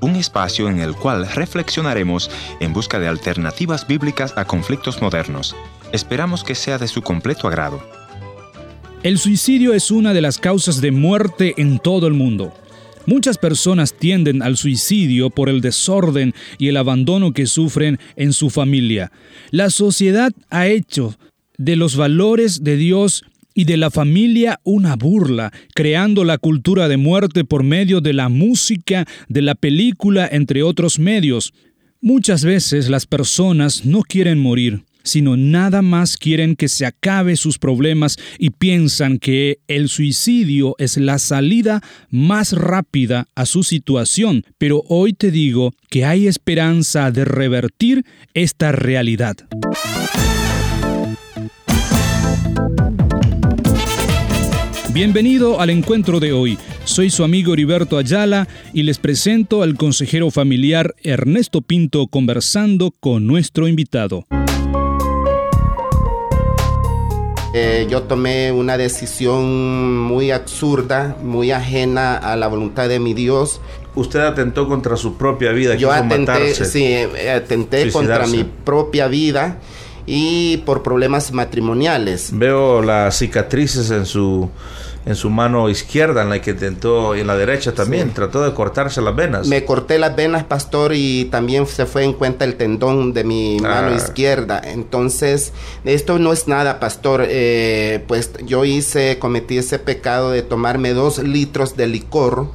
Un espacio en el cual reflexionaremos en busca de alternativas bíblicas a conflictos modernos. Esperamos que sea de su completo agrado. El suicidio es una de las causas de muerte en todo el mundo. Muchas personas tienden al suicidio por el desorden y el abandono que sufren en su familia. La sociedad ha hecho de los valores de Dios y de la familia una burla, creando la cultura de muerte por medio de la música, de la película, entre otros medios. Muchas veces las personas no quieren morir, sino nada más quieren que se acabe sus problemas y piensan que el suicidio es la salida más rápida a su situación. Pero hoy te digo que hay esperanza de revertir esta realidad. Bienvenido al encuentro de hoy. Soy su amigo Heriberto Ayala y les presento al consejero familiar Ernesto Pinto conversando con nuestro invitado. Eh, yo tomé una decisión muy absurda, muy ajena a la voluntad de mi Dios. Usted atentó contra su propia vida. Yo atenté, sí, eh, atenté contra mi propia vida y por problemas matrimoniales. Veo las cicatrices en su en su mano izquierda, en la que intentó, y en la derecha también, trató de cortarse las venas. Me corté las venas, pastor, y también se fue en cuenta el tendón de mi mano ah. izquierda. Entonces, esto no es nada, pastor. Eh, pues yo hice, cometí ese pecado de tomarme dos litros de licor,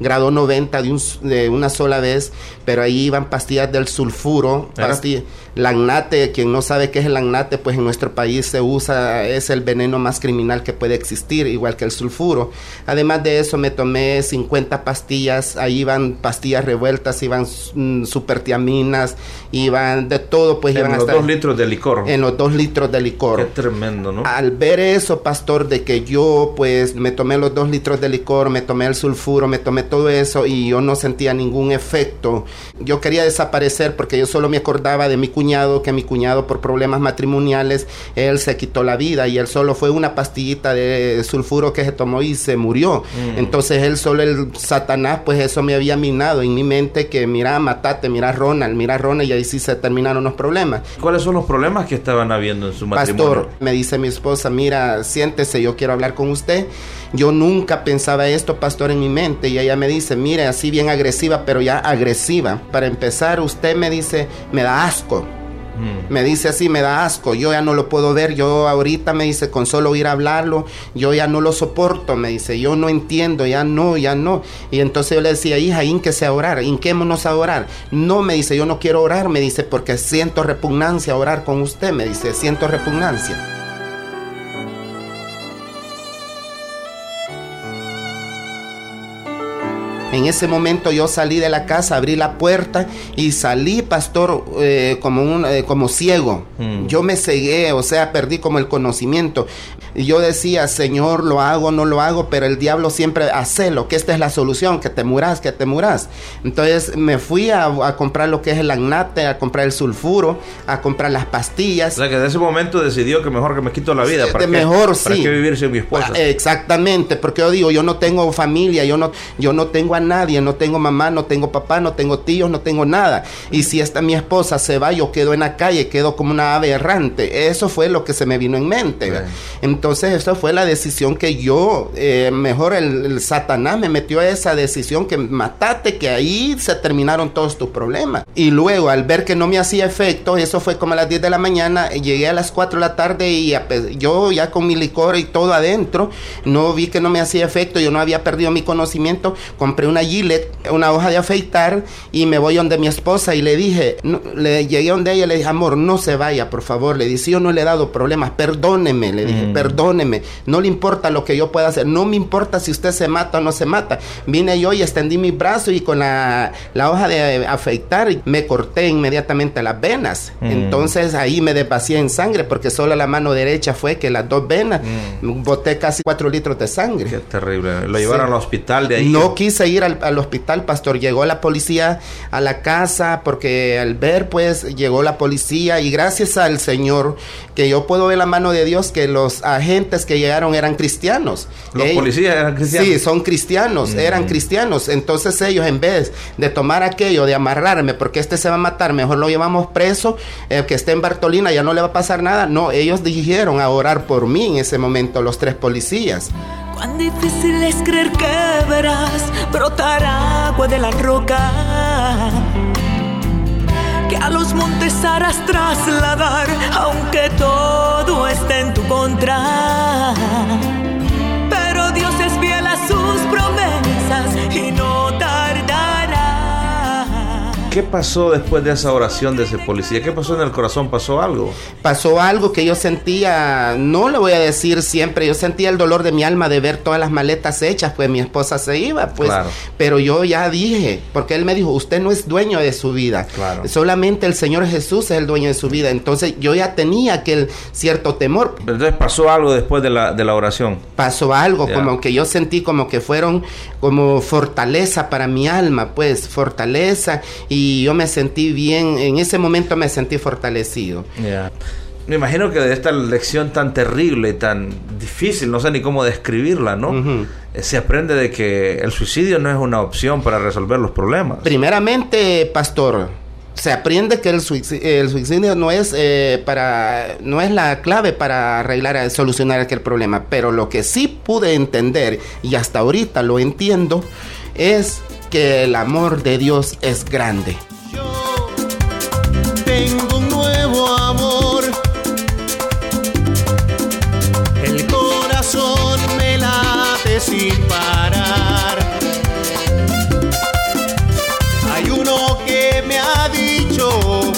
grado 90 de, un, de, una sola vez, pero ahí iban pastillas del sulfuro, pastillas Lagnate, quien no sabe qué es el lagnate, pues en nuestro país se usa, es el veneno más criminal que puede existir, igual que el sulfuro. Además de eso, me tomé 50 pastillas, ahí iban pastillas revueltas, iban mm, supertiaminas, iban de todo, pues en iban los dos litros de licor. En los dos litros de licor. Qué tremendo, ¿no? Al ver eso, pastor, de que yo, pues, me tomé los dos litros de licor, me tomé el sulfuro, me tomé todo eso y yo no sentía ningún efecto. Yo quería desaparecer porque yo solo me acordaba de mi que mi cuñado por problemas matrimoniales, él se quitó la vida y él solo fue una pastillita de sulfuro que se tomó y se murió. Mm. Entonces él solo el Satanás, pues eso me había minado en mi mente que mira, matate, mira Ronald, mira Ronald y ahí sí se terminaron los problemas. ¿Cuáles son los problemas que estaban habiendo en su matrimonio? Pastor, me dice mi esposa, mira, siéntese, yo quiero hablar con usted. Yo nunca pensaba esto, pastor, en mi mente y ella me dice, mire, así bien agresiva, pero ya agresiva. Para empezar, usted me dice, me da asco. Mm. Me dice así, me da asco, yo ya no lo puedo ver, yo ahorita me dice, con solo ir a hablarlo, yo ya no lo soporto, me dice, yo no entiendo, ya no, ya no. Y entonces yo le decía, hija, ínquese a orar, inquémonos a orar. No, me dice, yo no quiero orar, me dice, porque siento repugnancia a orar con usted, me dice, siento repugnancia. En ese momento yo salí de la casa, abrí la puerta y salí, pastor, eh, como, un, eh, como ciego. Mm. Yo me cegué, o sea, perdí como el conocimiento. Y yo decía, Señor, lo hago, no lo hago, pero el diablo siempre hace lo que esta es la solución, que te muras, que te muras. Entonces me fui a, comprar lo que es el agnate, a comprar el sulfuro, a comprar las pastillas. O sea, que en ese momento decidió que mejor que me quito la vida. ¿Para mejor, sí. ¿Para qué vivir sin mi esposa? Ah, exactamente, porque yo digo, yo no tengo familia, yo no, yo no tengo a nadie, no tengo mamá, no tengo papá, no tengo tíos, no tengo nada. Y si esta mi esposa se va, yo quedo en la calle, quedo como una ave errante. Eso fue lo que se me vino en mente. Entonces, esa fue la decisión que yo, eh, mejor el, Satanás me metió a esa decisión que matate, que ahí se terminaron todos tus problemas. Y luego, al ver que no me hacía efecto, eso fue como a las 10 de la mañana, llegué a las 4 de la tarde y yo ya con mi licor y todo adentro, no vi que no me hacía efecto, yo no había perdido mi conocimiento, compré una Gillette una hoja de afeitar y me voy donde mi esposa y le dije, le llegué donde ella y le dije, amor, no se vaya, por favor. Le dije, yo no le he dado problemas, perdóneme, le dije, mm. perdóneme. No le importa lo que yo pueda hacer, no me importa si usted se mata o no se mata. Vine yo y extendí mi brazo y con la, hoja de afeitar me corté inmediatamente las venas. Mm. Entonces ahí me desvacié en sangre porque solo la mano derecha fue que las dos venas mm. boté casi cuatro litros de sangre. Qué terrible. Lo llevaron al hospital de ahí. No quise ir al, al hospital, pastor. Llegó la policía a la casa porque al ver, pues, llegó la policía y gracias al Señor que yo puedo ver la mano de Dios que los agentes que llegaron eran cristianos. Los policías eran cristianos. Sí, son cristianos, eran cristianos. Entonces ellos en vez de tomar aquello, de amarrarme, porque este se va a matar, mejor lo llevamos preso, eh, que esté en Bartolina, ya no le va a pasar nada. No, ellos dijeron a orar por mí en ese momento, los tres policías. Cuán difícil es creer que verás brotar agua de la roca. Que a los montes harás trasladar, aunque todo en ¿Qué pasó después de esa oración de ese policía? ¿Qué pasó en el corazón? ¿Pasó algo? Pasó algo que yo sentía, no le voy a decir siempre, yo sentía el dolor de mi alma de ver todas las maletas hechas, pues mi esposa se iba, pues. Pero yo ya dije, porque él me dijo, usted no es dueño de su vida. Claro. Solamente el Señor Jesús es el dueño de su vida. Entonces yo ya tenía aquel cierto temor. Entonces pasó algo después de la, de la oración. Pasó algo, como que yo sentí como que fueron como fortaleza para mi alma, pues fortaleza y y yo me sentí bien, en ese momento me sentí fortalecido. Me imagino que de esta lección tan terrible y tan difícil, no sé ni cómo describirla, ¿no? Eh, se aprende de que el suicidio no es una opción para resolver los problemas. Primeramente, pastor, se aprende que el suicidio, no es eh, para no es la clave para arreglar solucionar aquel problema pero lo que sí pude entender y hasta ahorita lo entiendo es que el amor de Dios es grande. Yo tengo un nuevo amor. El corazón me late sin parar. Hay uno que me ha dicho,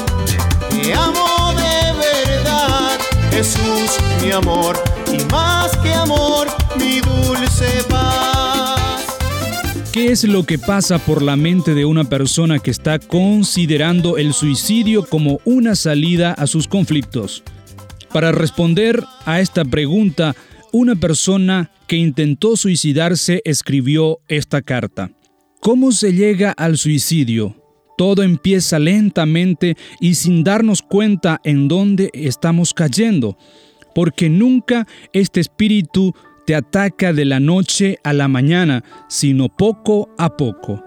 te amo de verdad, Jesús mi amor, es lo que pasa por la mente de una persona que está considerando el suicidio como una salida a sus conflictos? Para responder a esta pregunta, una persona que intentó suicidarse escribió esta carta. ¿Cómo se llega al suicidio? Todo empieza lentamente y sin darnos cuenta en dónde estamos cayendo, porque nunca este espíritu te ataca de la noche a la mañana, sino poco a poco.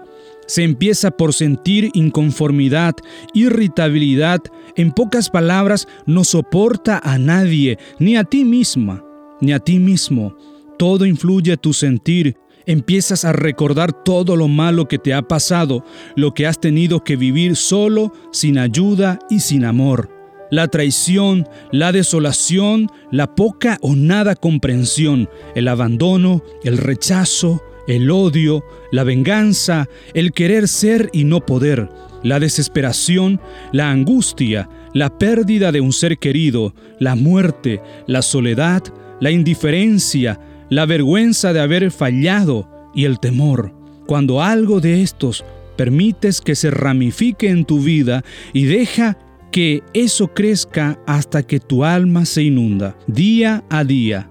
Se empieza por sentir inconformidad, irritabilidad, en pocas palabras, no soporta a nadie, ni a ti misma, ni a ti mismo. Todo influye a tu sentir, empiezas a recordar todo lo malo que te ha pasado, lo que has tenido que vivir solo, sin ayuda y sin amor la traición, la desolación, la poca o nada comprensión, el abandono, el rechazo, el odio, la venganza, el querer ser y no poder, la desesperación, la angustia, la pérdida de un ser querido, la muerte, la soledad, la indiferencia, la vergüenza de haber fallado y el temor. Cuando algo de estos permites que se ramifique en tu vida y deja que eso crezca hasta que tu alma se inunda. Día a día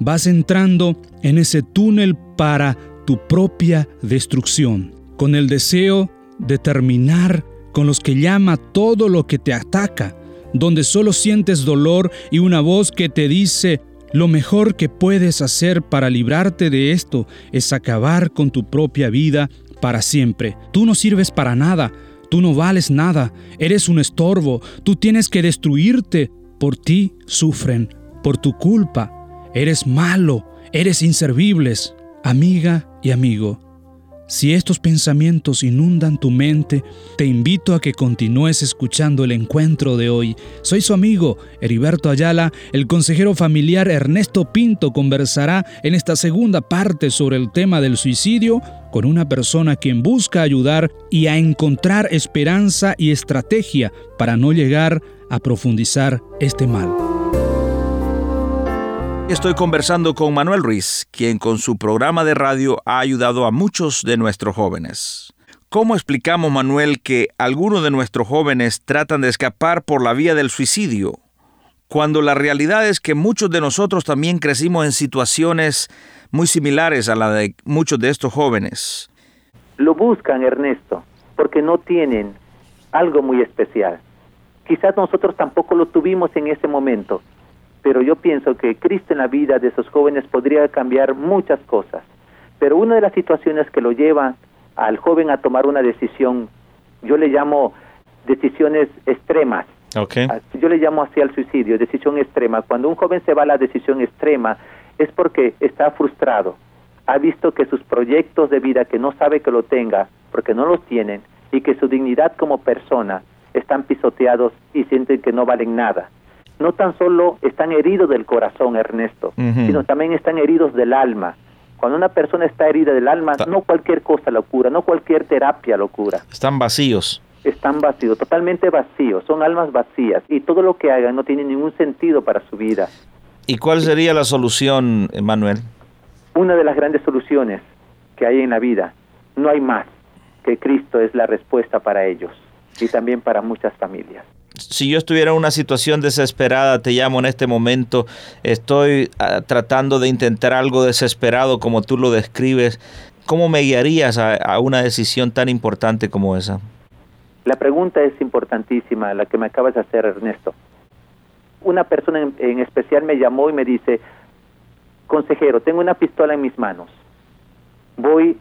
vas entrando en ese túnel para tu propia destrucción, con el deseo de terminar con los que llama todo lo que te ataca, donde solo sientes dolor y una voz que te dice, lo mejor que puedes hacer para librarte de esto es acabar con tu propia vida para siempre. Tú no sirves para nada, Tú no vales nada, eres un estorbo, tú tienes que destruirte. Por ti sufren, por tu culpa. Eres malo, eres inservibles. Amiga y amigo, si estos pensamientos inundan tu mente, te invito a que continúes escuchando el encuentro de hoy. Soy su amigo, Heriberto Ayala. El consejero familiar Ernesto Pinto conversará en esta segunda parte sobre el tema del suicidio con una persona quien busca ayudar y a encontrar esperanza y estrategia para no llegar a profundizar este mal. Estoy conversando con Manuel Ruiz, quien con su programa de radio ha ayudado a muchos de nuestros jóvenes. ¿Cómo explicamos, Manuel, que algunos de nuestros jóvenes tratan de escapar por la vía del suicidio, cuando la realidad es que muchos de nosotros también crecimos en situaciones muy similares a la de muchos de estos jóvenes? Lo buscan, Ernesto, porque no tienen algo muy especial. Quizás nosotros tampoco lo tuvimos en ese momento, pero yo pienso que Cristo en la vida de esos jóvenes podría cambiar muchas cosas. Pero una de las situaciones que lo lleva al joven a tomar una decisión, yo le llamo decisiones extremas. Okay. Yo le llamo así al suicidio, decisión extrema. Cuando un joven se va a la decisión extrema es porque está frustrado. Ha visto que sus proyectos de vida que no sabe que lo tenga, porque no los tienen, y que su dignidad como persona están pisoteados y sienten que no valen nada. No tan solo están heridos del corazón, Ernesto, sino también están heridos del alma. Cuando una persona está herida del alma, no cualquier cosa lo cura, no cualquier terapia lo cura. Están vacíos. Están vacíos, totalmente vacíos, son almas vacías y todo lo que hagan no tiene ningún sentido para su vida. ¿Y cuál sería la solución, Manuel? Una de las grandes soluciones que hay en la vida, no hay más que Cristo es la respuesta para ellos y también para muchas familias. Si yo estuviera en una situación desesperada, te llamo en este momento, estoy ah, tratando de intentar algo desesperado como tú lo describes, ¿cómo me guiarías a, una decisión tan importante como esa? La pregunta es importantísima, la que me acabas de hacer, Ernesto. Una persona en especial me llamó y me dice, consejero, tengo una pistola en mis manos, voy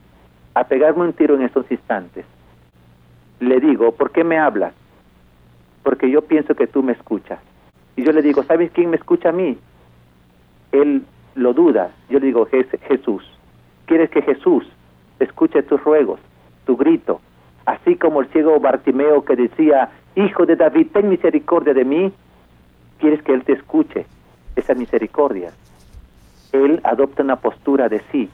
a pegarme un tiro en estos instantes. Le digo, ¿por qué me hablas? Porque yo pienso que tú me escuchas. Y yo le digo, ¿sabes quién me escucha a mí? Él lo duda. Yo le digo, Jesús. ¿Quieres que Jesús escuche tus ruegos, tu grito? Así como el ciego Bartimeo que decía, Hijo de David, ten misericordia de mí. ¿Quieres que Él te escuche esa misericordia? Él adopta una postura de sí,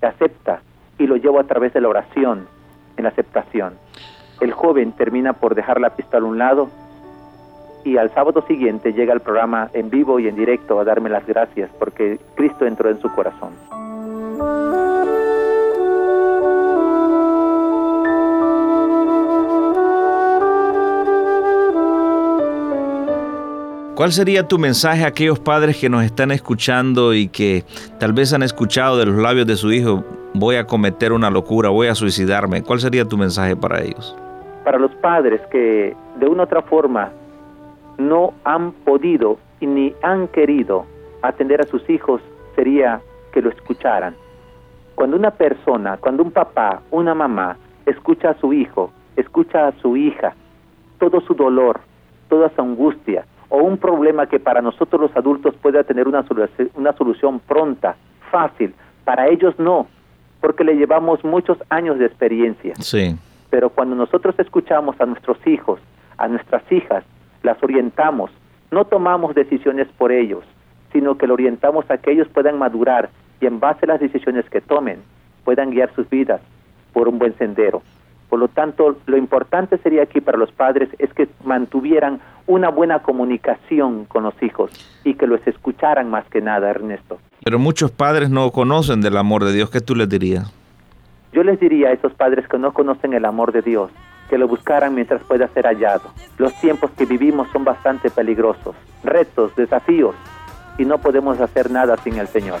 acepta y lo llevo a través de la oración en la aceptación. El joven termina por dejar la pistola a un lado y al sábado siguiente llega al programa en vivo y en directo a darme las gracias porque Cristo entró en su corazón. ¿Cuál sería tu mensaje a aquellos padres que nos están escuchando y que tal vez han escuchado de los labios de su hijo, voy a cometer una locura, voy a suicidarme? ¿Cuál sería tu mensaje para ellos? Para los padres que de una u otra forma no han podido y ni han querido atender a sus hijos, sería que lo escucharan. Cuando una persona, cuando un papá, una mamá, escucha a su hijo, escucha a su hija, todo su dolor, toda su angustia, o un problema que para nosotros los adultos pueda tener una, una solución pronta, fácil, para ellos no, porque le llevamos muchos años de experiencia. Sí. Pero cuando nosotros escuchamos a nuestros hijos, a nuestras hijas, las orientamos, no tomamos decisiones por ellos, sino que lo orientamos a que ellos puedan madurar y en base a las decisiones que tomen, puedan guiar sus vidas por un buen sendero. Por lo tanto, lo importante sería aquí para los padres es que mantuvieran una buena comunicación con los hijos y que los escucharan más que nada, Ernesto. Pero muchos padres no conocen del amor de Dios. ¿Qué tú les dirías? Yo les diría a esos padres que no conocen el amor de Dios, que lo buscaran mientras pueda ser hallado. Los tiempos que vivimos son bastante peligrosos, retos, desafíos, y no podemos hacer nada sin el Señor.